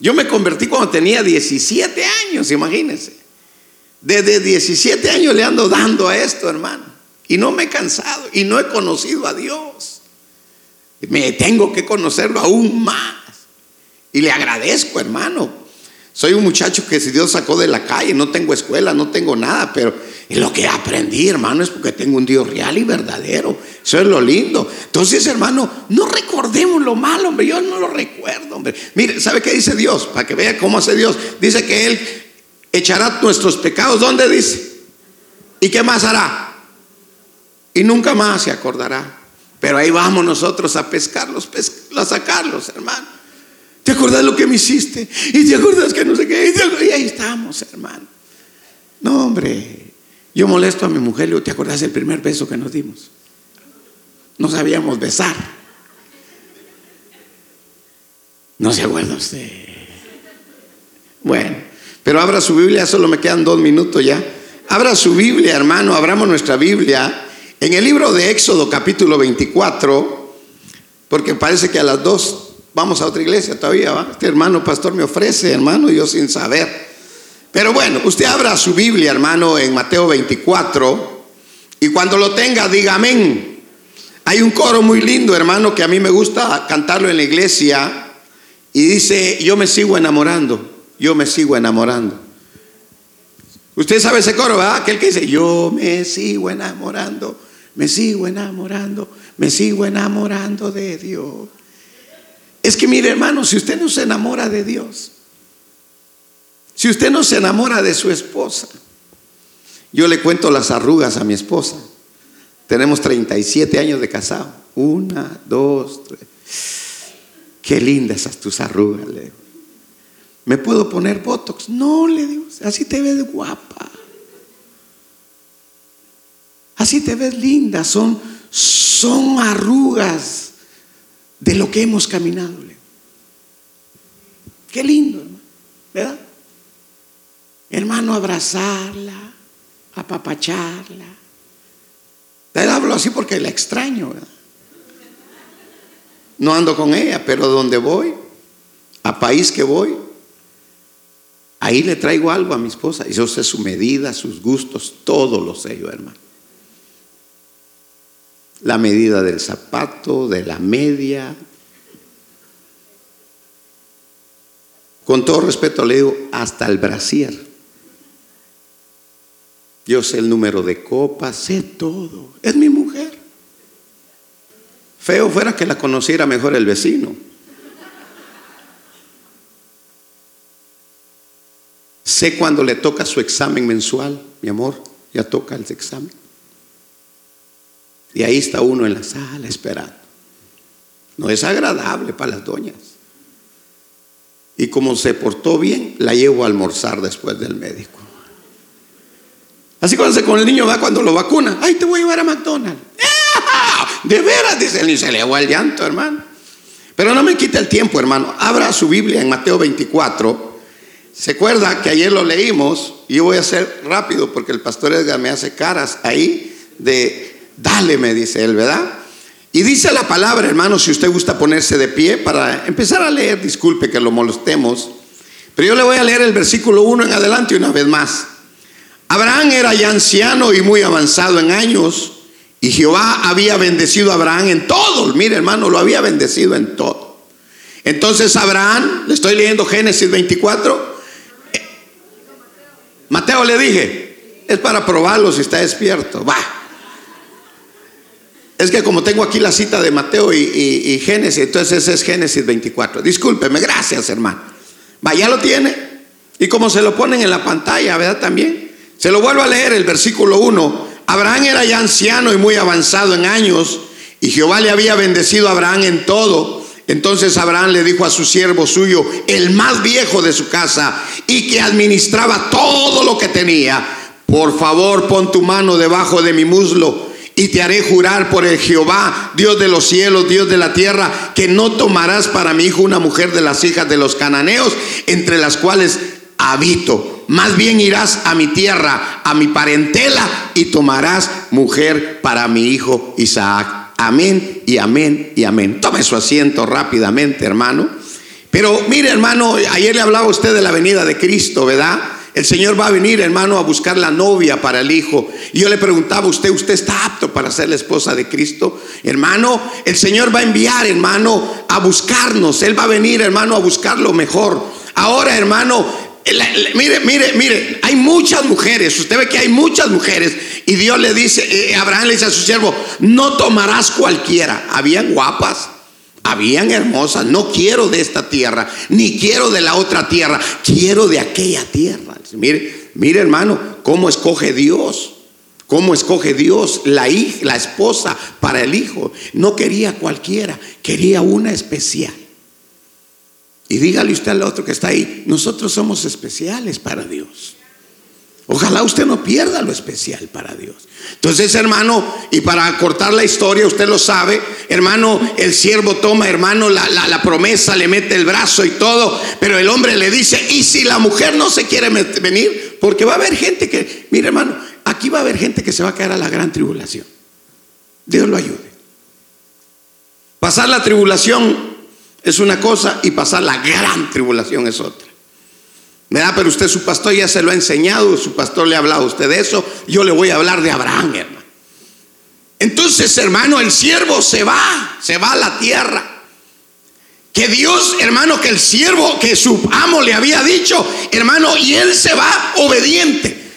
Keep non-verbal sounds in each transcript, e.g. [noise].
Yo me convertí cuando tenía 17 años, imagínense. Desde 17 años le ando dando a esto, hermano. Y no me he cansado y no he conocido a Dios. Me tengo que conocerlo aún más. Y le agradezco, hermano. Soy un muchacho que si Dios sacó de la calle, no tengo escuela, no tengo nada, pero lo que aprendí, hermano, es porque tengo un Dios real y verdadero. Eso es lo lindo. Entonces, hermano, no recordemos lo malo, hombre. Yo no lo recuerdo, hombre. Mire, ¿sabe qué dice Dios? Para que vea cómo hace Dios. Dice que Él echará nuestros pecados. ¿Dónde dice? ¿Y qué más hará? Y nunca más se acordará. Pero ahí vamos nosotros a pescarlos, a sacarlos, hermano. ¿Te acuerdas lo que me hiciste? Y te acuerdas que no sé qué. Y ahí estamos, hermano. No, hombre. Yo molesto a mi mujer, le digo, ¿te acuerdas del primer beso que nos dimos? No sabíamos besar. No se acuerda usted. Bueno, pero abra su Biblia, solo me quedan dos minutos ya. Abra su Biblia, hermano, abramos nuestra Biblia. En el libro de Éxodo capítulo 24, porque parece que a las dos vamos a otra iglesia todavía, ¿va? Este hermano pastor me ofrece, hermano, yo sin saber. Pero bueno, usted abra su Biblia, hermano, en Mateo 24, y cuando lo tenga, diga amén. Hay un coro muy lindo, hermano, que a mí me gusta cantarlo en la iglesia, y dice, yo me sigo enamorando, yo me sigo enamorando. Usted sabe ese coro, ¿verdad? Aquel que dice, yo me sigo enamorando, me sigo enamorando, me sigo enamorando de Dios. Es que mire, hermano, si usted no se enamora de Dios, si usted no se enamora de su esposa, yo le cuento las arrugas a mi esposa. Tenemos 37 años de casado. Una, dos, tres. Qué lindas esas tus arrugas, le digo. ¿Me puedo poner botox? No, le digo. Así te ves guapa. Así te ves linda. Son, son arrugas de lo que hemos caminado. Le Qué lindo, hermano. ¿Verdad? Hermano, abrazarla, apapacharla. Te hablo así porque la extraño. No ando con ella, pero donde voy, a país que voy, ahí le traigo algo a mi esposa. Y yo sé su medida, sus gustos, todo lo sé yo, hermano. La medida del zapato, de la media. Con todo respeto le digo, hasta el brasier. Yo sé el número de copas, sé todo. Es mi mujer. Feo fuera que la conociera mejor el vecino. Sé cuando le toca su examen mensual, mi amor, ya toca el examen. Y ahí está uno en la sala esperando. No es agradable para las doñas. Y como se portó bien, la llevo a almorzar después del médico. Así cuando se con el niño va cuando lo vacuna. Ay, te voy a llevar a McDonald's. De veras, dice él, y se le hago el llanto, hermano. Pero no me quita el tiempo, hermano. Abra su Biblia en Mateo 24. Se acuerda que ayer lo leímos y yo voy a hacer rápido porque el pastor Edgar me hace caras ahí de, dale, me dice él, ¿verdad? Y dice la palabra, hermano, si usted gusta ponerse de pie para empezar a leer, disculpe que lo molestemos, pero yo le voy a leer el versículo 1 en adelante una vez más. Abraham era ya anciano y muy avanzado en años. Y Jehová había bendecido a Abraham en todo. Mire, hermano, lo había bendecido en todo. Entonces Abraham, le estoy leyendo Génesis 24. Mateo le dije, es para probarlo si está despierto. Va. Es que como tengo aquí la cita de Mateo y, Génesis, entonces ese es Génesis 24. Discúlpeme, gracias hermano. Va, ya lo tiene. Y como se lo ponen en la pantalla, ¿verdad? También. Se lo vuelvo a leer el versículo 1. Abraham era ya anciano y muy avanzado en años, y Jehová le había bendecido a Abraham en todo. Entonces Abraham le dijo a su siervo suyo, el más viejo de su casa, y que administraba todo lo que tenía, por favor pon tu mano debajo de mi muslo, y te haré jurar por el Jehová, Dios de los cielos, Dios de la tierra, que no tomarás para mi hijo una mujer de las hijas de los cananeos, entre las cuales habito más bien irás a mi tierra, a mi parentela, y tomarás mujer para mi hijo Isaac. Amén y amén y amén. Tome su asiento rápidamente, hermano. Pero mire, hermano, ayer le hablaba usted de la venida de Cristo, ¿verdad? El Señor va a venir, hermano, a buscar la novia para el Hijo. Y yo le preguntaba a usted, ¿usted está apto para ser la esposa de Cristo? Hermano, el Señor va a enviar, hermano, a buscarnos. Él va a venir, hermano, a buscar lo mejor. Ahora, hermano, mire, mire, mire, hay muchas mujeres. Usted ve que hay muchas mujeres. Y Dios le dice, eh, Abraham le dice a su siervo, no tomarás cualquiera. Habían guapas. Habían hermosas, no quiero de esta tierra, ni quiero de la otra tierra, quiero de aquella tierra. Mire, mire hermano, cómo escoge Dios, cómo escoge Dios la hija, la esposa para el hijo. No quería cualquiera, quería una especial. Y dígale usted al otro que está ahí, nosotros somos especiales para Dios. Ojalá usted no pierda lo especial para Dios. Entonces, hermano, y para cortar la historia, usted lo sabe, hermano, el siervo toma, hermano, la, promesa, le mete el brazo y todo, pero el hombre le dice, ¿y si la mujer no se quiere venir? Porque va a haber gente que, mire hermano, aquí va a haber gente que se va a caer a la gran tribulación. Dios lo ayude. Pasar la tribulación es una cosa y pasar la gran tribulación es otra. ¿Verdad? Pero usted, su pastor ya se lo ha enseñado, su pastor le ha hablado a usted de eso. Yo le voy a hablar de Abraham, hermano. Entonces, hermano, el siervo se va, se va a la tierra. Que Dios, hermano, que el siervo, que su amo le había dicho, hermano, y él se va obediente.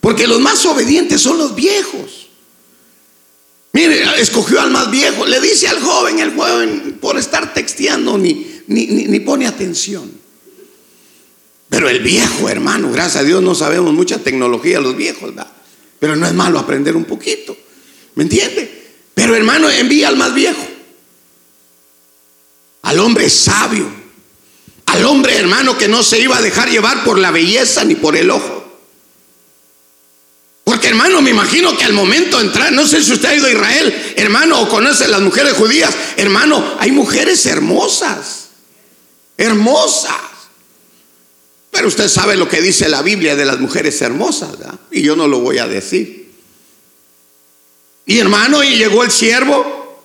Porque los más obedientes son los viejos. Mire, escogió al más viejo. Le dice al joven, el joven, por estar texteando, ni, ni, ni pone atención. Pero el viejo, hermano, gracias a Dios no sabemos mucha tecnología los viejos, ¿verdad? Pero no es malo aprender un poquito. ¿Me entiende? Pero hermano, envía al más viejo. Al hombre sabio. Al hombre, hermano, que no se iba a dejar llevar por la belleza ni por el ojo. Hermano, me imagino que al momento de entrar, no sé si usted ha ido a Israel, hermano, o conoce las mujeres judías, hermano, hay mujeres hermosas. Hermosas. Pero usted sabe lo que dice la Biblia de las mujeres hermosas, ¿verdad? Y yo no lo voy a decir. Y hermano, y llegó el siervo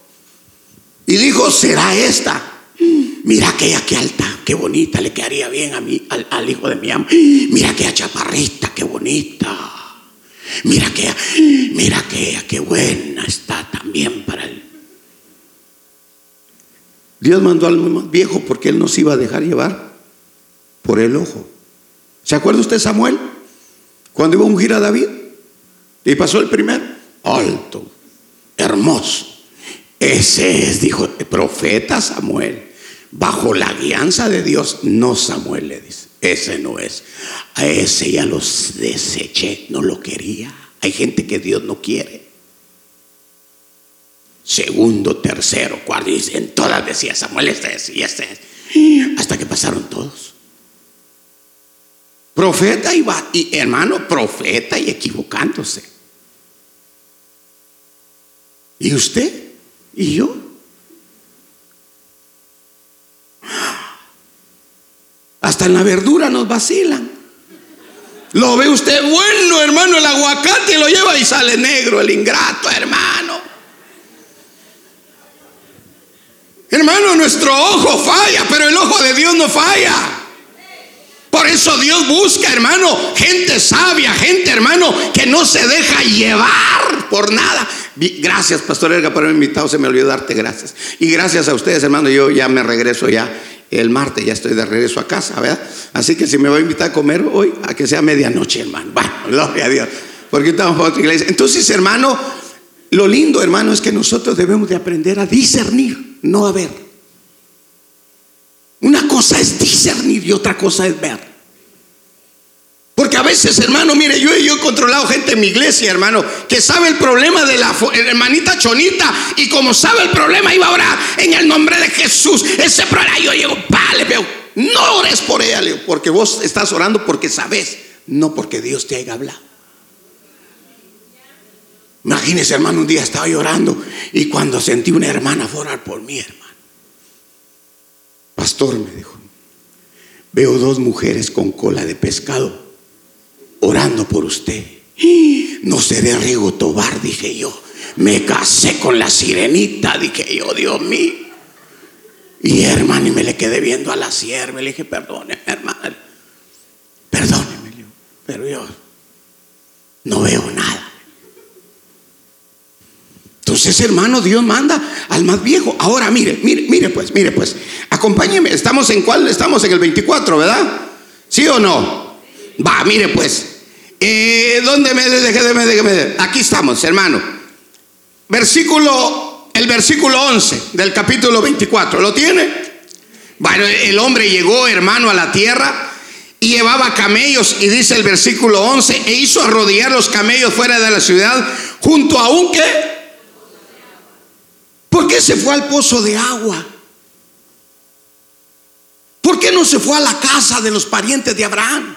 y dijo, será esta. Mira aquella que alta, qué bonita, le quedaría bien a mí, al, hijo de mi amo. Mira aquella chaparrita, qué bonita. Mira aquella, mira qué buena está también para él. Dios mandó al viejo porque él no se iba a dejar llevar por el ojo. ¿Se acuerda usted Samuel? Cuando iba a ungir a David. Y pasó el primer. Alto, hermoso. Ese es, dijo el profeta Samuel. Bajo la guianza de Dios. No Samuel le dice. Ese no es. A ese ya los deseché. No lo quería. Hay gente que Dios no quiere. Segundo, tercero, cuarto. Y en todas decía Samuel, este es y este es. Hasta que pasaron todos. Profeta y, y hermano, profeta y equivocándose. ¿Y usted? ¿Y yo? En la verdura nos vacilan. Lo ve usted bueno, hermano, el aguacate lo lleva y sale negro, el ingrato, hermano. Hermano, nuestro ojo falla, pero el ojo de Dios no falla. Por eso Dios busca, hermano, gente sabia, gente, hermano, que no se deja llevar por nada. Gracias, Pastor Erga, por haberme invitado. Se me olvidó darte gracias. Y gracias a ustedes, hermano. Yo ya me regreso ya el martes, ya estoy de regreso a casa, ¿verdad? Así que si me va a invitar a comer hoy, a que sea medianoche, hermano. Bueno, [laughs] gloria a Dios. Porque estamos para otra iglesia. Entonces, hermano, lo lindo, hermano, es que nosotros debemos de aprender a discernir, no a ver. Una cosa es discernir y otra cosa es ver. A veces, hermano, mire, yo, he controlado gente en mi iglesia, hermano, que sabe el problema de la hermanita Chonita y como sabe el problema iba a orar en el nombre de Jesús. Ese problema, yo llego, pa, le veo, no ores por ella, porque vos estás orando porque sabes, no porque Dios te haya hablado. Imagínese, hermano, un día estaba llorando y cuando sentí una hermana orar por mí, hermano. Pastor, me dijo, veo dos mujeres con cola de pescado orando por usted. No seré Rigo Tobar, dije yo. Me casé con la sirenita, dije yo, Dios mío. Y hermano, y me le quedé viendo a la sierva. Le dije, perdóneme, hermano. Perdóneme, pero yo no veo nada. Entonces, hermano, Dios manda al más viejo. Ahora, mire, mire, mire pues, mire pues. Acompáñeme. Estamos en cuál? Estamos en el 24, ¿verdad? ¿Sí o no? Va, mire pues. Eh, ¿Dónde me déjeme, Aquí estamos, hermano. Versículo, el versículo 11 del capítulo 24. ¿Lo tiene? Bueno, el hombre llegó, hermano, a la tierra y llevaba camellos. Y dice el versículo 11, e hizo arrodillar los camellos fuera de la ciudad junto a un que ¿Por qué se fue al pozo de agua? ¿Por qué no se fue a la casa de los parientes de Abraham?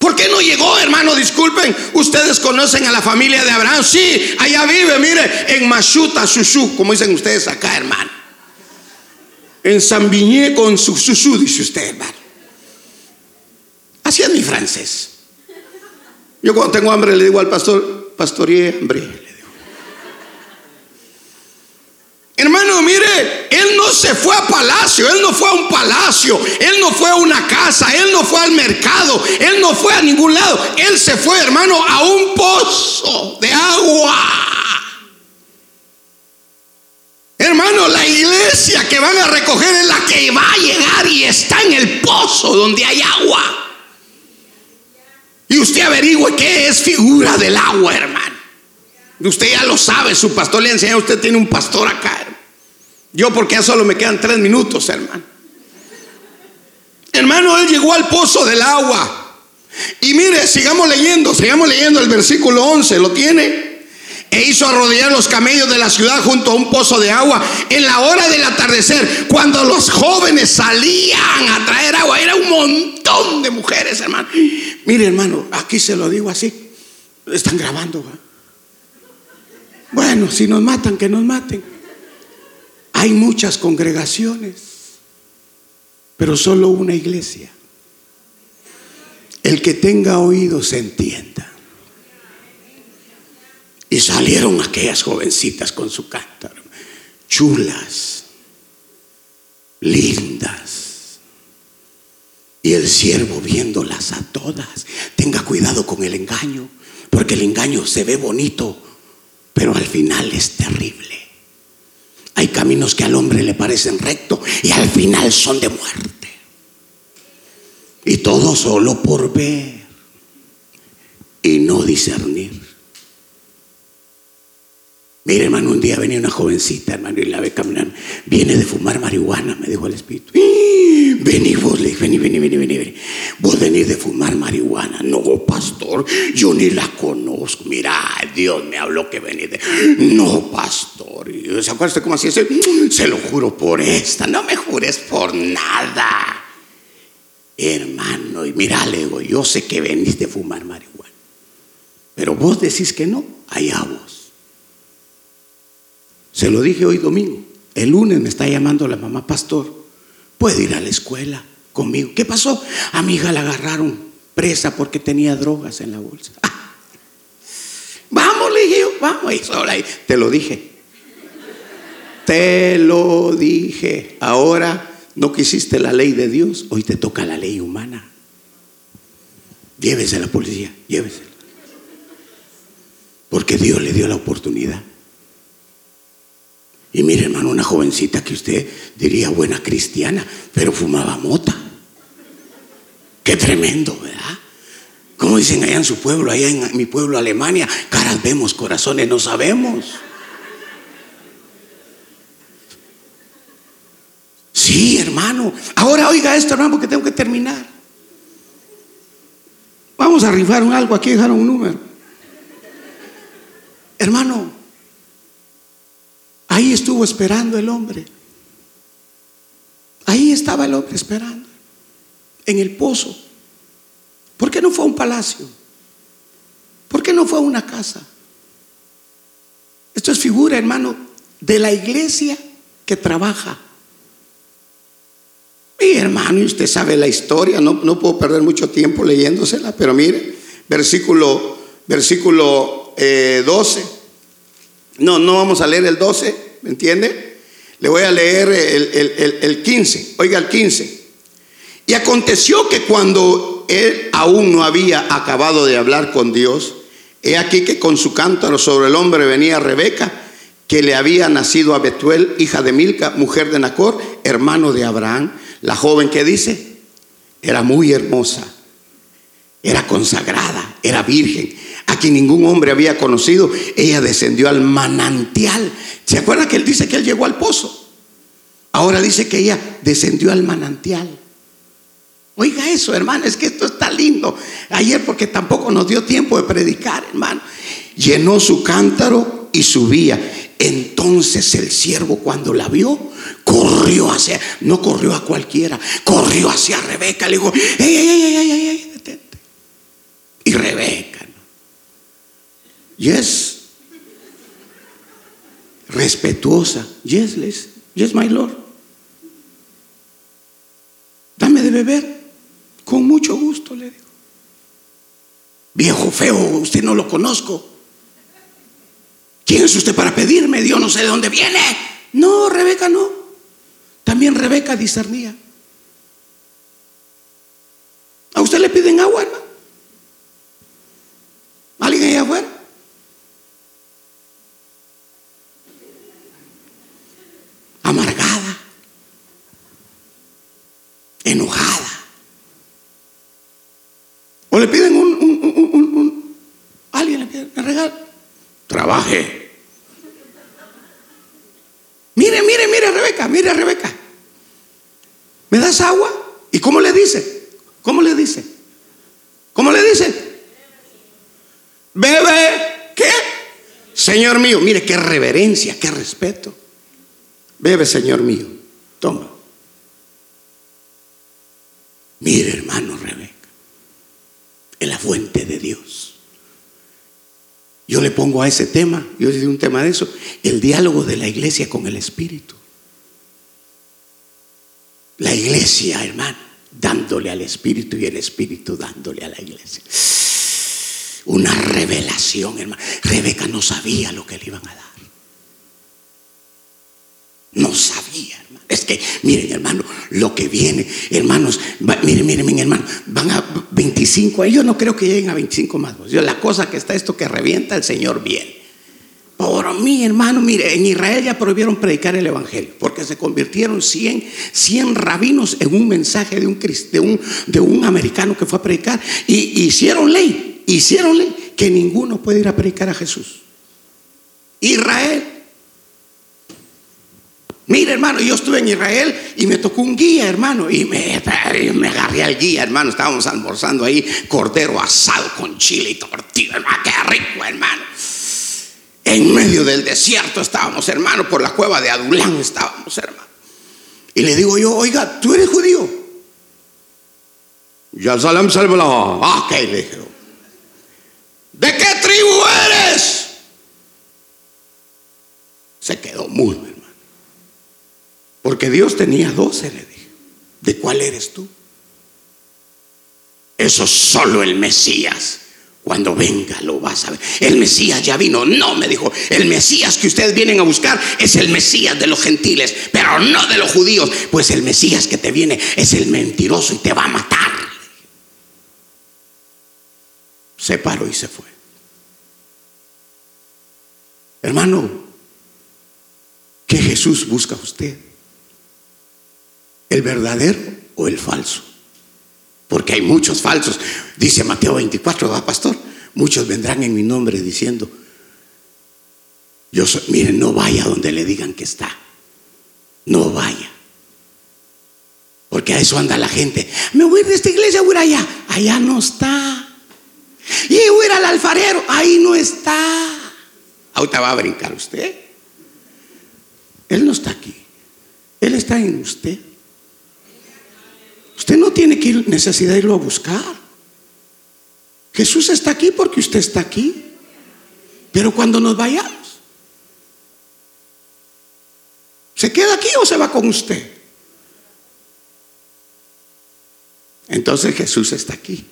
¿Por qué no llegó, hermano? Disculpen, ustedes conocen a la familia de Abraham. Sí, allá vive, mire, en Machuta, Susú, como dicen ustedes acá, hermano. En San Viñé con su Susú, dice usted, hermano. Así es mi francés. Yo cuando tengo hambre le digo al pastor, pastorie hambre. Hermano, mire, él no se fue a palacio, él no fue a un palacio, él no fue a una casa, él no fue al mercado, él no fue a ningún lado, él se fue, hermano, a un pozo de agua. Hermano, la iglesia que van a recoger es la que va a llegar y está en el pozo donde hay agua. Y usted averigüe qué es figura del agua, hermano. Usted ya lo sabe, su pastor le enseña, usted tiene un pastor acá. Yo porque ya solo me quedan tres minutos, hermano. Hermano, él llegó al pozo del agua. Y mire, sigamos leyendo, sigamos leyendo el versículo 11, ¿lo tiene? E hizo arrodillar los camellos de la ciudad junto a un pozo de agua en la hora del atardecer, cuando los jóvenes salían a traer agua. Era un montón de mujeres, hermano. Mire, hermano, aquí se lo digo así. Están grabando. Bueno, si nos matan, que nos maten. Hay muchas congregaciones, pero solo una iglesia. El que tenga oídos se entienda. Y salieron aquellas jovencitas con su cántaro, chulas, lindas. Y el siervo viéndolas a todas, tenga cuidado con el engaño, porque el engaño se ve bonito pero al final es terrible. Hay caminos que al hombre le parecen rectos y al final son de muerte. Y todo solo por ver y no discernir. Mire, hermano, un día venía una jovencita, hermano, y la ve caminar. Viene de fumar marihuana, me dijo el Espíritu. Vení vos, le dije, vení, vení, vení, vení, Vos venís de fumar marihuana. No, pastor, yo ni la conozco. Mira, Dios me habló que venís de... No, pastor. ¿Se acuerda cómo así? Se, se lo juro por esta. No me jures por nada. Hermano, y mira, le digo, yo sé que venís de fumar marihuana. Pero vos decís que no, allá vos. Se lo dije hoy domingo. El lunes me está llamando la mamá pastor puede ir a la escuela conmigo. ¿Qué pasó? A mi hija la agarraron presa porque tenía drogas en la bolsa. Vamos, le dije vamos, ahí, te lo dije. Te lo dije. Ahora no quisiste la ley de Dios, hoy te toca la ley humana. Llévese a la policía, llévese. Porque Dios le dio la oportunidad. Y mire, hermano, una jovencita que usted diría buena cristiana, pero fumaba mota. Qué tremendo, ¿verdad? Como dicen allá en su pueblo, allá en mi pueblo, Alemania, caras vemos, corazones no sabemos. Sí, hermano. Ahora oiga esto, hermano, porque tengo que terminar. Vamos a rifar un algo, aquí dejaron un número. Hermano, Ahí estuvo esperando el hombre. Ahí estaba el hombre esperando, en el pozo. ¿Por qué no fue a un palacio? ¿Por qué no fue a una casa? Esto es figura, hermano, de la iglesia que trabaja. Mi hermano, y usted sabe la historia, no, no puedo perder mucho tiempo leyéndosela, pero mire, versículo, versículo 12. Eh, no, no vamos a leer el 12, ¿me entiende? Le voy a leer el, el 15. Oiga el 15. Y aconteció que cuando él aún no había acabado de hablar con Dios, he aquí que con su cántaro sobre el hombre venía Rebeca, que le había nacido a Betuel, hija de Milca, mujer de Nacor, hermano de Abraham. La joven que dice, era muy hermosa, era consagrada, era virgen, a quien ningún hombre había conocido. Ella descendió al manantial. ¿Se acuerda que él dice que él llegó al pozo? Ahora dice que ella descendió al manantial. Oiga eso, hermano, es que esto está lindo. Ayer porque tampoco nos dio tiempo de predicar, hermano. Llenó su cántaro y subía. Entonces el siervo cuando la vio, corrió hacia, no corrió a cualquiera, corrió hacia Rebeca, le dijo, ey, ey, ey, ey, detente. Y Rebeca. Yes, respetuosa, yes, yes, my Lord. Dame de beber. Con mucho gusto, le digo. Viejo feo, usted no lo conozco. ¿Quién es usted para pedirme? Dios no sé de dónde viene. No, Rebeca no. También Rebeca discernía. ¿A usted le piden agua, hermano? ¿Alguien allá afuera? Le piden un, un, un, un alguien le pide regalo. Trabaje. Mire, mire, mire, Rebeca, mire, Rebeca. ¿Me das agua? ¿Y cómo le dice? ¿Cómo le dice? ¿Cómo le dice? Bebe, ¿qué? Señor mío, mire qué reverencia, qué respeto. Bebe, Señor mío. Toma. Mire, hermano Rebeca en la fuente de Dios. Yo le pongo a ese tema, yo le un tema de eso, el diálogo de la iglesia con el Espíritu. La iglesia, hermano, dándole al Espíritu y el Espíritu dándole a la iglesia. Una revelación, hermano. Rebeca no sabía lo que le iban a dar. No sabía, hermano. Es que, miren, hermano, lo que viene, hermanos, miren, miren, miren, hermano, van a 25, yo no creo que lleguen a 25 más. Yo, la cosa que está esto que revienta, el Señor viene. Por mí, hermano, mire, en Israel ya prohibieron predicar el Evangelio, porque se convirtieron 100, 100 rabinos en un mensaje de un, de un, de un americano que fue a predicar, y hicieron ley, hicieron ley que ninguno puede ir a predicar a Jesús. Israel Mira, hermano, yo estuve en Israel y me tocó un guía, hermano, y me, me agarré al guía, hermano. Estábamos almorzando ahí, cordero asado con chile y tortilla, hermano, qué rico, hermano. En medio del desierto estábamos, hermano, por la cueva de Adulán estábamos, hermano. Y le digo yo, oiga, ¿tú eres judío? Ya salam salvala. Ah, ok, le dije. ¿De qué tribu eres? Se quedó mudo. Porque Dios tenía doce, le dije. ¿De cuál eres tú? Eso solo el Mesías. Cuando venga lo vas a ver. El Mesías ya vino. No, me dijo. El Mesías que ustedes vienen a buscar es el Mesías de los gentiles, pero no de los judíos. Pues el Mesías que te viene es el mentiroso y te va a matar. Se paró y se fue. Hermano, ¿qué Jesús busca usted? ¿El verdadero o el falso? Porque hay muchos falsos. Dice Mateo 24, va pastor. Muchos vendrán en mi nombre diciendo, yo soy, miren, no vaya donde le digan que está. No vaya. Porque a eso anda la gente. Me voy de esta iglesia, voy allá. Allá no está. Y voy al alfarero. Ahí no está. Ahorita va a brincar usted. Él no está aquí. Él está en usted. Usted no tiene que ir, necesidad de irlo a buscar. Jesús está aquí porque usted está aquí. Pero cuando nos vayamos, ¿se queda aquí o se va con usted? Entonces Jesús está aquí.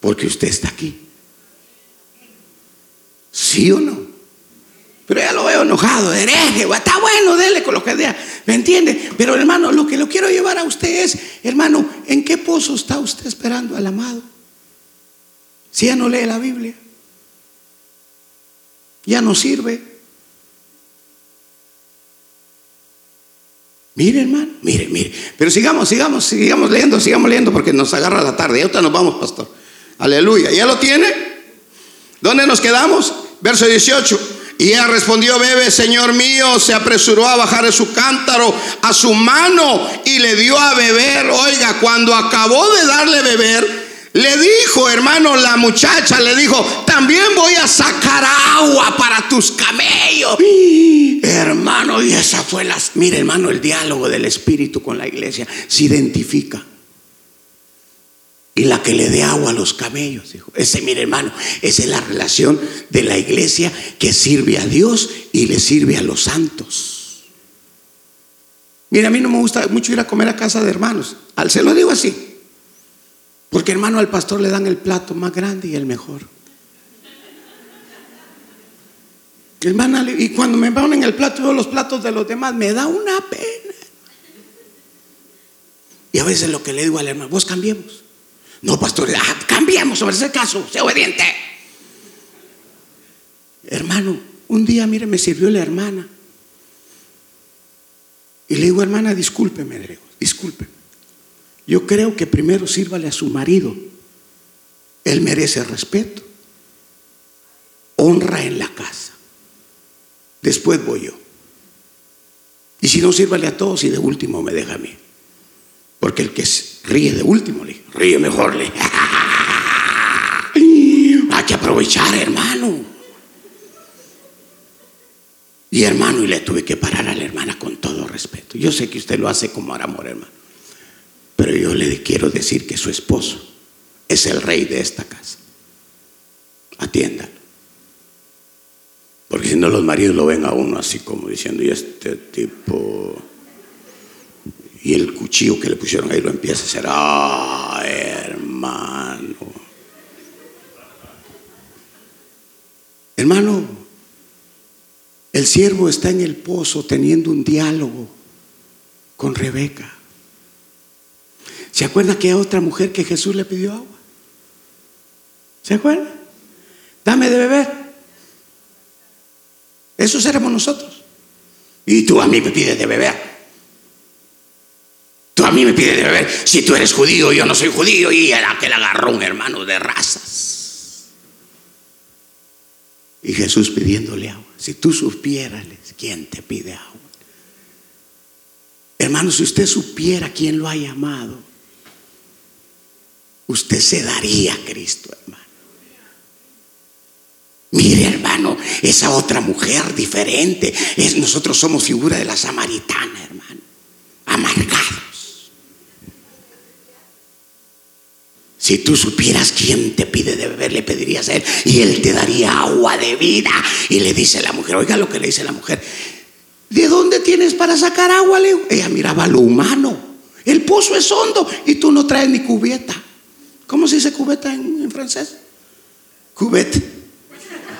Porque usted está aquí. ¿Sí o no? Pero ya lo veo enojado, hereje, está bueno, dele con lo que sea, ¿me entiende? Pero hermano, lo que lo quiero llevar a usted es, hermano, ¿en qué pozo está usted esperando al amado? Si ya no lee la Biblia, ya no sirve. Mire, hermano, mire, mire. Pero sigamos, sigamos, sigamos leyendo, sigamos leyendo porque nos agarra la tarde. Y ahorita nos vamos, pastor. Aleluya. ¿Ya lo tiene? ¿Dónde nos quedamos? Verso 18. Y ella respondió, bebe, Señor mío, se apresuró a bajar de su cántaro a su mano y le dio a beber. Oiga, cuando acabó de darle beber, le dijo, hermano, la muchacha le dijo, también voy a sacar agua para tus camellos. hermano, y esa fue la... Mire, hermano, el diálogo del Espíritu con la iglesia se identifica y la que le dé agua a los camellos. Dijo. Ese, mire hermano, esa es la relación de la iglesia que sirve a Dios y le sirve a los santos. Mire, a mí no me gusta mucho ir a comer a casa de hermanos. Al se lo digo así. Porque hermano, al pastor le dan el plato más grande y el mejor. Hermana, y cuando me ponen el plato veo los platos de los demás, me da una pena. Y a veces lo que le digo al hermano, vos cambiemos. No, pastor, cambiamos sobre ese caso, sea obediente. Hermano, un día, mire, me sirvió la hermana. Y le digo, hermana, discúlpeme, le discúlpeme. Yo creo que primero sírvale a su marido. Él merece respeto, honra en la casa. Después voy yo. Y si no, sírvale a todos y de último me deja a mí. Porque el que ríe de último, le ríe mejor, le [laughs] hay que aprovechar, hermano. Y hermano, y le tuve que parar a la hermana con todo respeto. Yo sé que usted lo hace como amor, hermano. Pero yo le quiero decir que su esposo es el rey de esta casa. Atiéndalo. Porque si no, los maridos lo ven a uno así como diciendo, y este tipo y el cuchillo que le pusieron ahí lo empieza a hacer. Ah, hermano. Hermano, el siervo está en el pozo teniendo un diálogo con Rebeca. ¿Se acuerda que hay otra mujer que Jesús le pidió agua? ¿Se acuerda? Dame de beber. Eso seremos nosotros. Y tú a mí me pides de beber a mí me pide de beber. Si tú eres judío, yo no soy judío. Y era que le agarró un hermano de razas. Y Jesús pidiéndole agua. Si tú supieras quién te pide agua. Hermano, si usted supiera quién lo ha llamado, usted se daría a Cristo, hermano. Mire, hermano, esa otra mujer diferente. Es, nosotros somos figura de la samaritana, hermano. Amargado. Si tú supieras quién te pide de beber, le pedirías a él y él te daría agua de vida. Y le dice la mujer, oiga lo que le dice la mujer, ¿de dónde tienes para sacar agua? Le Ella miraba lo humano. El pozo es hondo y tú no traes ni cubeta. ¿Cómo se dice cubeta en, francés? Cubete.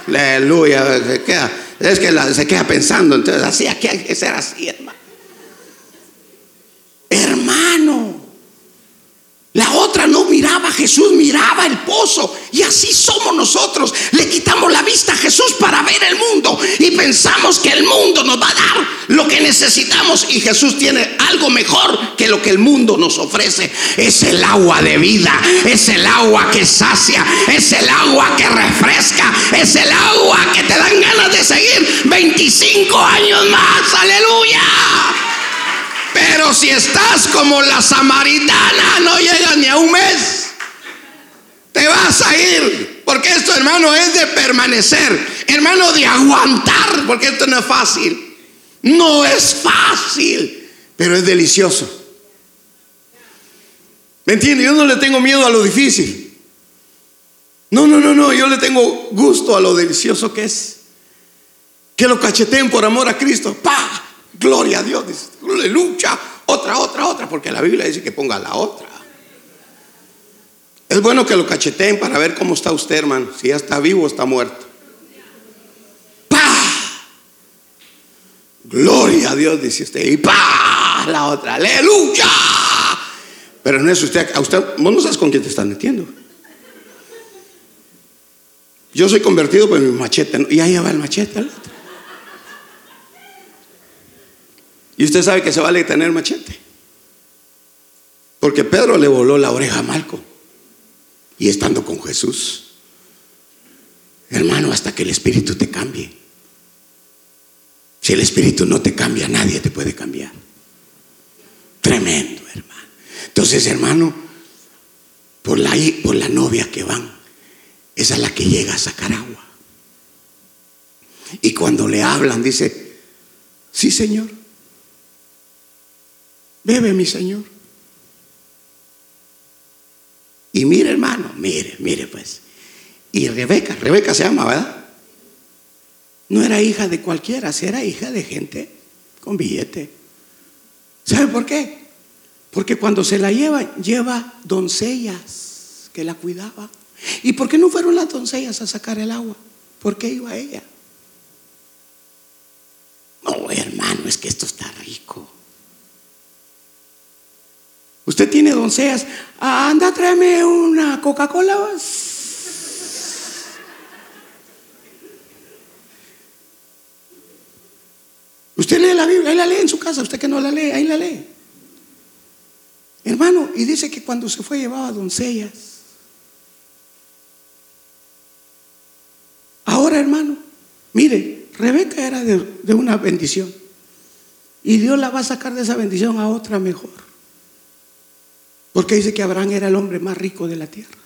Aleluya. Se queda, es que se queda pensando, entonces así, aquí hay que ser así. Hermano. La otra no miraba a El pozo. Y así somos nosotros. Le quitamos la vista a Jesús para ver el mundo. Y pensamos que el mundo nos va a dar lo que necesitamos. Y Jesús tiene algo mejor que lo que el mundo nos ofrece. Es el agua de vida. Es el agua que sacia. Es el agua que refresca. Es el agua que te dan ganas de seguir 25 años más. Aleluya. Pero si estás como la samaritana, no llegas ni a un mes. Te vas a ir. Porque esto, hermano, es de permanecer. Hermano, de aguantar. Porque esto no es fácil. No es fácil. Pero es delicioso. ¿Me entiende? Yo no le tengo miedo a lo difícil. No, no, no, no. Yo le tengo gusto a lo delicioso que es. Que lo cacheteen por amor a Cristo. ¡Pah! Gloria a Dios. Lucha. Otra, otra, otra. Porque la Biblia dice que ponga la otra. Es bueno que lo cacheteen para ver cómo está usted, hermano. Si ya está vivo o está muerto. ¡Pah! Gloria a Dios, dice usted. Y pa, la otra, aleluya. Pero no es usted, a usted, vos no sabes con quién te están metiendo. Yo soy convertido por mi machete, y ahí va el machete. Y usted sabe que se vale tener machete. Porque Pedro le voló la oreja a Malco. Y estando con Jesús. Hermano, hasta que el Espíritu te cambie. Si el Espíritu no te cambia, nadie te puede cambiar. Tremendo, hermano. Entonces, hermano, por la, por novia que van, es la que llega a sacar agua. Y cuando le hablan, dice, sí, Señor. Bebe, mi Señor. Y mire, hermano, mire, mire, pues. Y Rebeca, Rebeca se llama, ¿verdad? No era hija de cualquiera, era hija de gente con billete. ¿Sabe por qué? Porque cuando se la lleva, lleva doncellas que la cuidaban. ¿Y por qué no fueron las doncellas a sacar el agua? ¿Por qué iba ella? No, hermano, es que esto está rico. Usted tiene doncellas. anda, tráeme una Coca-Cola. Usted lee la Biblia, ahí la lee en su casa, usted que no la lee, ahí la lee. Hermano, y dice que cuando se fue llevaba doncellas. Ahora, hermano, mire, Rebeca era de, de una bendición. Y Dios la va a sacar de esa bendición a otra mejor. Porque dice que Abraham era el hombre más rico de la tierra.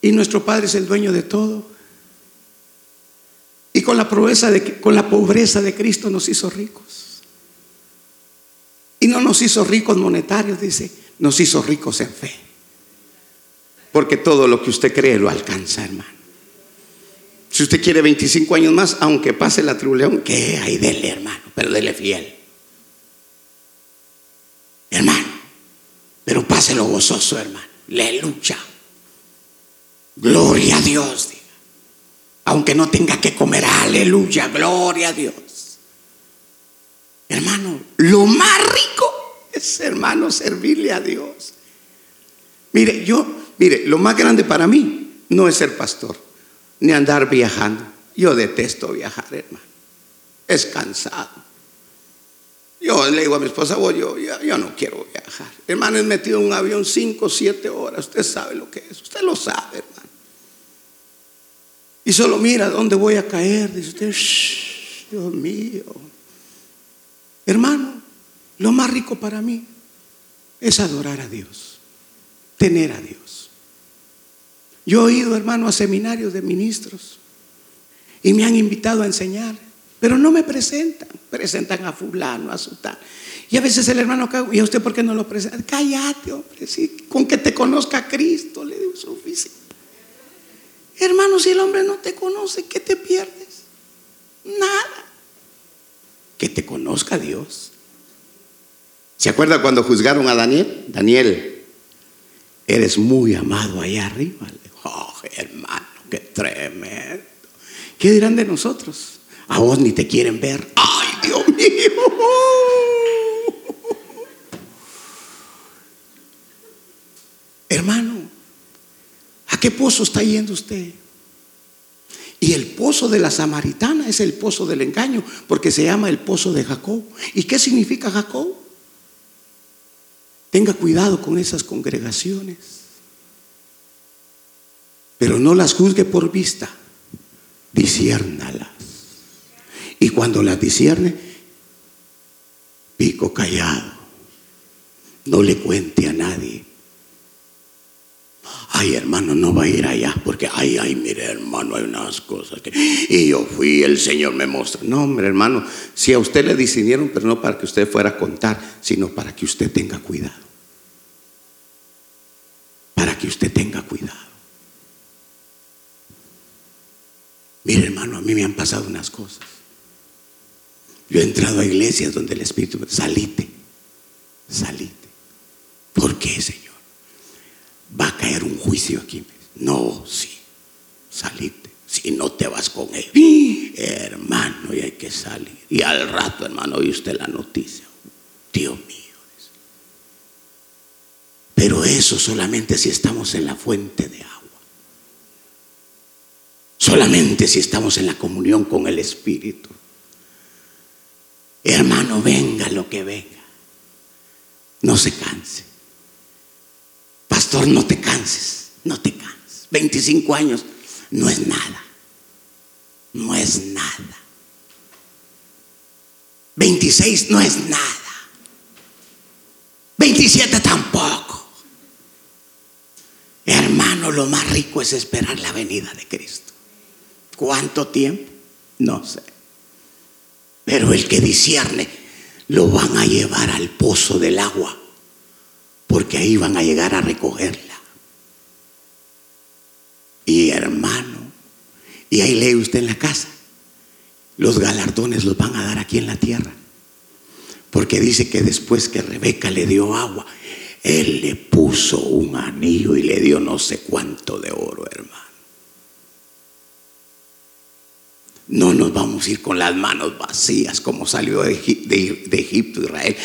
Y nuestro Padre es el dueño de todo. Y con la, pobreza de, con la pobreza de Cristo nos hizo ricos. Y no nos hizo ricos monetarios, dice, nos hizo ricos en fe. Porque todo lo que usted cree lo alcanza, hermano. Si usted quiere 25 años más, aunque pase la tribulación, que hay dele, hermano, pero dele fiel. Hermano, páselo gozoso, hermano. Le lucha. Gloria a Dios aunque no tenga que comer, aleluya, gloria a Dios. Hermano, lo más rico es, hermano, servirle a Dios. Mire, yo, mire, lo más grande para mí no es ser pastor, ni andar viajando. Yo detesto viajar, hermano. Es cansado. Yo le digo a mi esposa, yo, yo, yo no quiero viajar. Hermano, he metido en un avión cinco, siete horas. Usted sabe lo que es. Usted lo sabe, hermano. Y solo mira dónde voy a caer. Dice usted, Dios mío. Hermano, lo más rico para mí es adorar a Dios, tener a Dios. Yo he ido, hermano, a seminarios de ministros y me han invitado a enseñar, pero no me presentan. Presentan a fulano, a sultán. Y a veces el hermano, ¿y a usted por qué no lo presenta? Cállate, hombre, con que te conozca Cristo, le digo suficiente. Hermano, si el hombre no te conoce, ¿qué te pierdes? Nada. Que te conozca Dios. ¿Se acuerda cuando juzgaron a Daniel? Daniel, eres muy amado allá arriba. Oh, hermano, qué tremendo. ¿Qué dirán de nosotros? A vos ni te quieren ver. Ay, Dios mío. Hermano, ¿A qué pozo está yendo usted? Y el pozo de la samaritana es el pozo del engaño, porque se llama el pozo de Jacob. ¿Y qué significa Jacob? Tenga cuidado con esas congregaciones, pero no las juzgue por vista, disiérnalas. Y cuando las disierne, pico callado, no le cuente a nadie ay hermano, no va a ir allá, porque ay, ay, mire hermano, hay unas cosas que... Y yo fui, el Señor me mostró. No, hombre hermano, si a usted le decidieron, pero no para que usted fuera a contar, sino para que usted tenga cuidado. Para que usted tenga cuidado. Mire hermano, a mí me han pasado unas cosas. Yo he entrado a iglesias donde el Espíritu salite, salite. ¿Por qué, Señor? va a caer un juicio aquí. No, sí, salite. Si no te vas con él, hermano, y hay que salir. Y al rato, hermano, oye usted la noticia. Dios mío. Pero eso solamente si estamos en la fuente de agua. Solamente si estamos en la comunión con el Espíritu. Hermano, venga lo que venga. No se canse. Pastor, no te canses. No te canses. 25 años no es nada. No es nada. 26 no es nada. 27 tampoco. Hermano, lo más rico es esperar la venida de Cristo. ¿Cuánto tiempo? No sé. Pero el que discierne lo van a llevar al pozo del agua, porque ahí van a llegar a recogerla. Y hermano, y ahí lee usted en la casa, los galardones los van a dar aquí en la tierra. Porque dice que después que Rebeca le dio agua, él le puso un anillo y le dio no sé cuánto de oro, hermano. No con las manos vacías como salió de, Egipto Israel.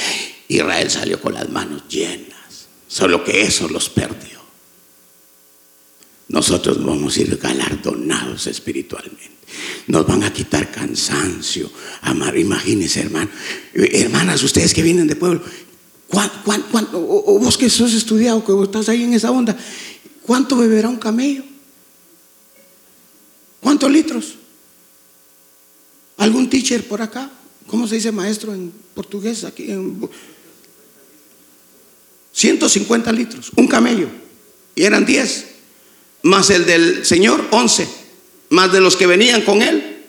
Israel salió con las manos llenas, solo que eso los perdió. Nosotros vamos a ir galardonados espiritualmente. Nos van a quitar cansancio. Amar, imagínense, hermano. Hermanas, ustedes que vienen de pueblo, o, vos que sos estudiado, que estás ahí en esa onda, ¿cuánto beberá un camello? ¿Cuántos litros? ¿Algún teacher por acá? ¿Cómo se dice maestro en portugués aquí? 150 litros, un camello. Y eran 10, más el del Señor, 11, más de los que venían con él.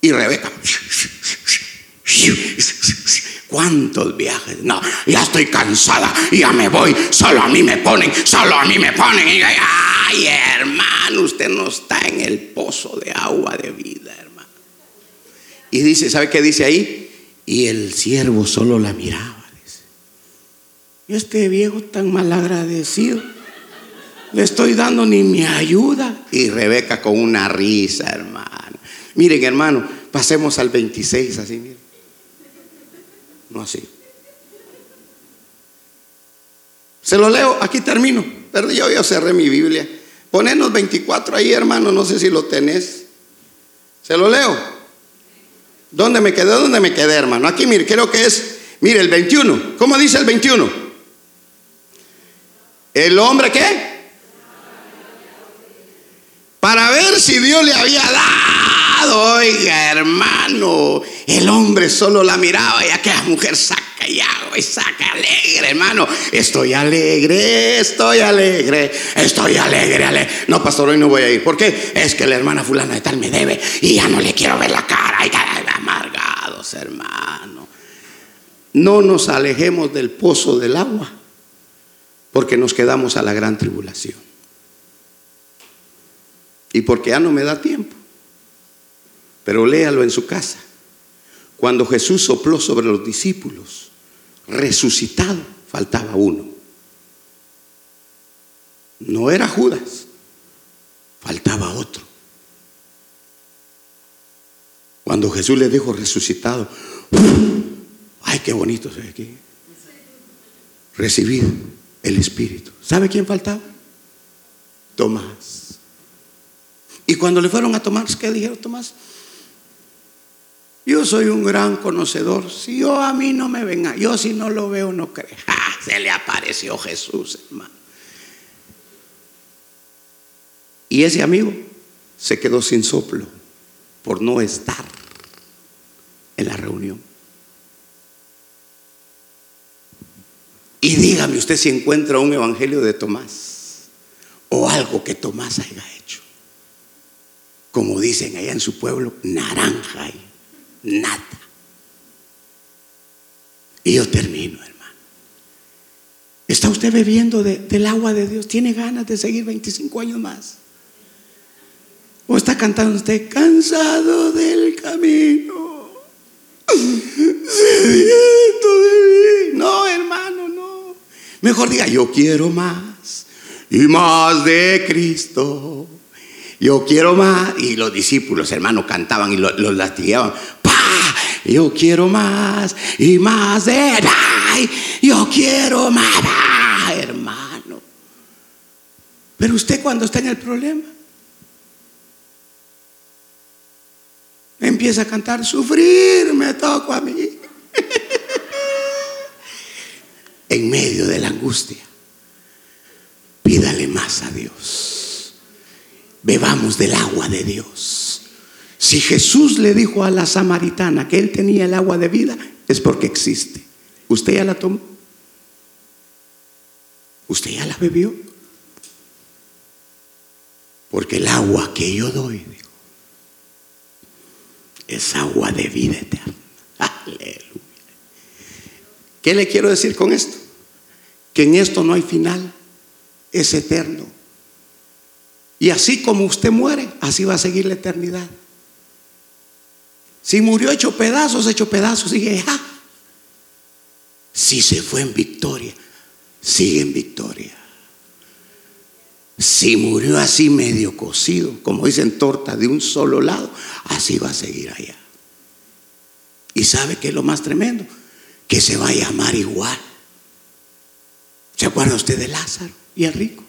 Y Rebeca. ¿Cuántos viajes? No, ya estoy cansada, ya me voy, solo a mí me ponen, solo a mí me ponen. ay, hermano, usted no está en el pozo de agua de vida. Y dice, ¿sabe qué dice ahí? Y el siervo solo la miraba. Y este viejo tan mal agradecido, le estoy dando ni mi ayuda. Y Rebeca con una risa, hermano. Miren, hermano, pasemos al 26, así, miren. No así. Se lo leo, aquí termino. Pero yo ya cerré mi Biblia. Ponenos 24 ahí, hermano, no sé si lo tenés. Se lo leo. ¿Dónde me quedé? ¿Dónde me quedé, hermano? Aquí, mire, creo que es, mire, el 21. ¿Cómo dice el 21? ¿El hombre qué? Para ver si Dios le había dado, oiga, hermano. El hombre solo la miraba y aquella mujer saca y agua y saca alegre, hermano. Estoy alegre, estoy alegre, estoy alegre, alegre. No, pastor, hoy no voy a ir. ¿Por qué? Es que la hermana fulana de tal me debe y ya no le quiero ver la cara. Y hermano. No nos alejemos del pozo del agua porque nos quedamos a la gran tribulación. Y porque ya no me da tiempo. Pero léalo en su casa. Cuando Jesús sopló sobre los discípulos, resucitado, faltaba uno. No era Judas, faltaba otro. Cuando Jesús le dijo resucitado, ay, qué bonito ve aquí. Recibir el Espíritu. ¿Sabe quién faltaba? Tomás. Y cuando le fueron a tomar, ¿qué dijeron Tomás? Yo soy un gran conocedor. Si yo a mí no me venga, yo si no lo veo no creo. [laughs] Se le apareció Jesús, hermano. Y ese amigo se quedó sin soplo por no estar en la reunión. Y dígame usted si encuentra un evangelio de Tomás o algo que Tomás haya hecho. Como dicen allá en su pueblo, naranja nada. Y yo termino, hermano. ¿Está usted bebiendo del agua de Dios? ¿Tiene ganas de seguir 25 años más? ¿O está cantando usted cansado del camino? De mí. No, hermano, no. Mejor diga, yo quiero más y más de Cristo Yo quiero más. Y los discípulos, hermano, cantaban y los, los latigaban. ¡Pah! Yo quiero más y más de Yo quiero más, hermano. Pero usted cuando está en el problema, empieza a cantar, sufrir me toco a mí. en medio de la angustia, pídale más a Dios. Bebamos del agua de Dios. Si Jesús le dijo a la samaritana que él tenía el agua de vida, es porque existe. ¿Usted ya la tomó? ¿Usted ya la bebió? Porque el agua que yo doy, es agua de vida eterna. Aleluya. ¿Qué le quiero decir con esto? Que en esto no hay final, es eterno. Y así como usted muere, así va a seguir la eternidad. Si murió hecho pedazos, hecho pedazos, sigue. Si se fue en victoria, sigue en victoria. Si murió así medio cocido, como dicen torta de un solo lado, así va a seguir allá. ¿Y sabe qué es lo más tremendo? Que se va a llamar igual. ¿Se acuerda usted de Lázaro y el rico?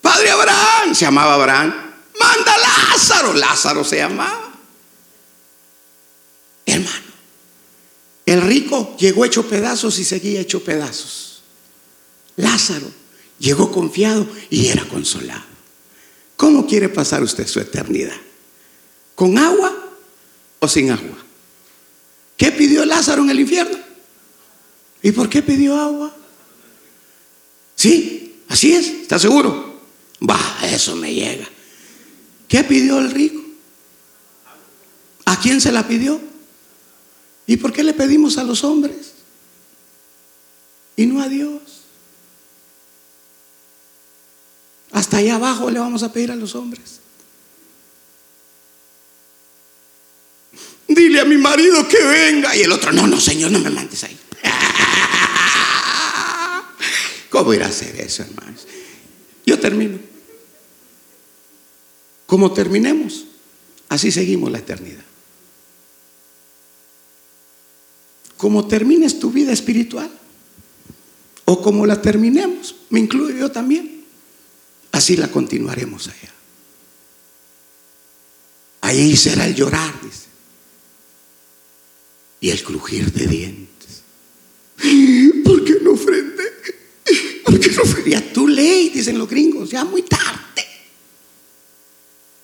Padre Abraham, se llamaba Abraham. Manda Lázaro, Lázaro se llamaba. Hermano, el rico llegó hecho pedazos y seguía hecho pedazos. Lázaro llegó confiado y era consolado. ¿Cómo quiere pasar usted su eternidad? ¿Con agua o sin agua? ¿Qué pidió Lázaro en el infierno? ¿Y por qué pidió agua? Sí, así es, ¿está seguro? Va, eso me llega. ¿Qué pidió el rico? ¿A quién se la pidió? ¿Y por qué le pedimos a los hombres y no a Dios? Hasta allá abajo le vamos a pedir a los hombres. Dile a mi marido que venga. Y el otro, no, no, Señor, no me mandes ahí. [laughs] ¿Cómo ir a hacer eso, hermanos? Yo termino. Como terminemos, así seguimos la eternidad. como termines tu vida espiritual o como la terminemos, me incluyo yo también, así la continuaremos allá. Ahí será el llorar, dice, y el crujir de dientes. ¿Por qué no ofrende? ¿Por qué no ofrende? tu ley, dicen los gringos, ya muy tarde.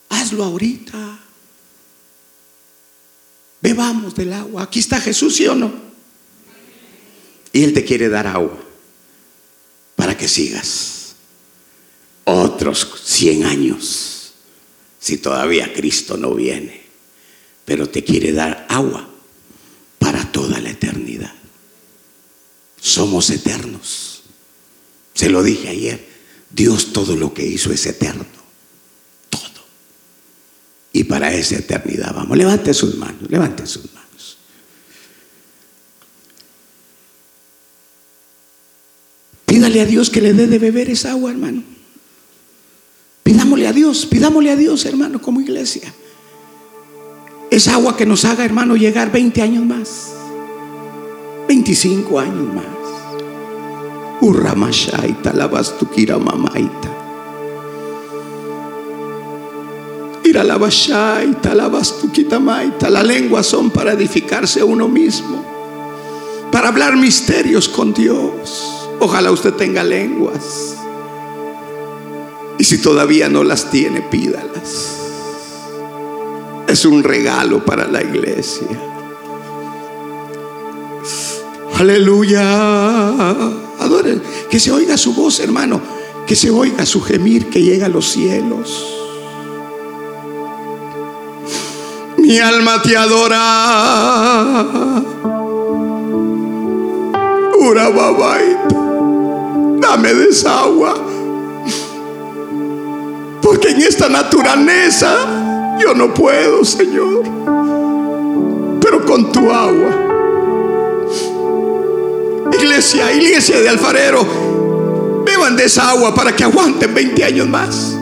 Hazlo ahorita. Bebamos del agua. Aquí está Jesús, ¿sí o no? Y Él te quiere dar agua para que sigas otros 100 años, si todavía Cristo no viene. Pero te quiere dar agua para toda la eternidad. Somos eternos. Se lo dije ayer. Dios todo lo que hizo es eterno. Todo. Y para esa eternidad vamos. Levante sus manos, levante sus manos. Pídale a Dios que le dé de beber esa agua, hermano. Pidámosle a Dios, pidámosle a Dios, hermano, como iglesia. Esa agua que nos haga, hermano, llegar 20 años más. 25 años más. Urramashaita, lavastukira mamaita. Ira la maita. La lengua son para edificarse a uno mismo. Para hablar misterios con Dios Ojalá usted tenga lenguas. Y si todavía no las tiene, pídalas. Es un regalo para la iglesia. Aleluya. Adoren. Que se oiga su voz, hermano. Que se oiga su gemir que llega a los cielos. Mi alma te adora. Ura dame de esa agua. Porque en esta naturaleza yo no puedo, Señor. Pero con tu agua. Iglesia, iglesia de alfarero, beban de esa agua para que aguanten 20 años más.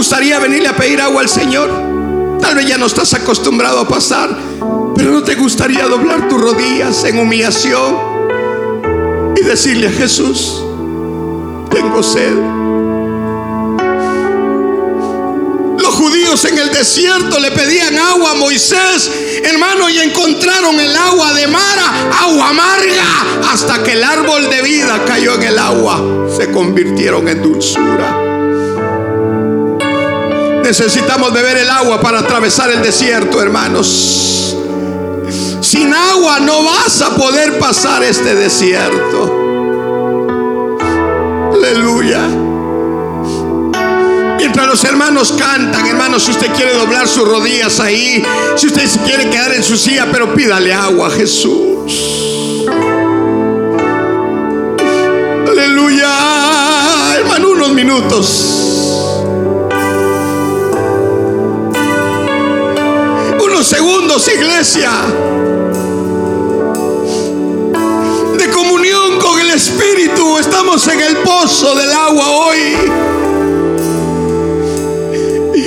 gustaría venirle a pedir agua al Señor? Tal vez ya no estás acostumbrado a pasar, pero no te gustaría doblar tus rodillas en humillación y decirle a Jesús, tengo sed. Los judíos en el desierto le pedían agua a Moisés, hermano, y encontraron el agua de Mara, agua amarga, hasta que el árbol de vida cayó en el agua, se convirtieron en dulzura. Necesitamos beber el agua para atravesar el desierto, hermanos. Sin agua no vas a poder pasar este desierto. Aleluya. Mientras los hermanos cantan, hermanos, si usted quiere doblar sus rodillas ahí, si usted se quiere quedar en su silla, pero pídale agua a Jesús. Aleluya. Hermano, unos minutos. Unos segundos, iglesia. estamos en el pozo del agua hoy.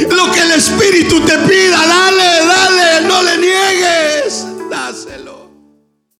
Lo que el Espíritu te pida, dale, dale, no le niegues.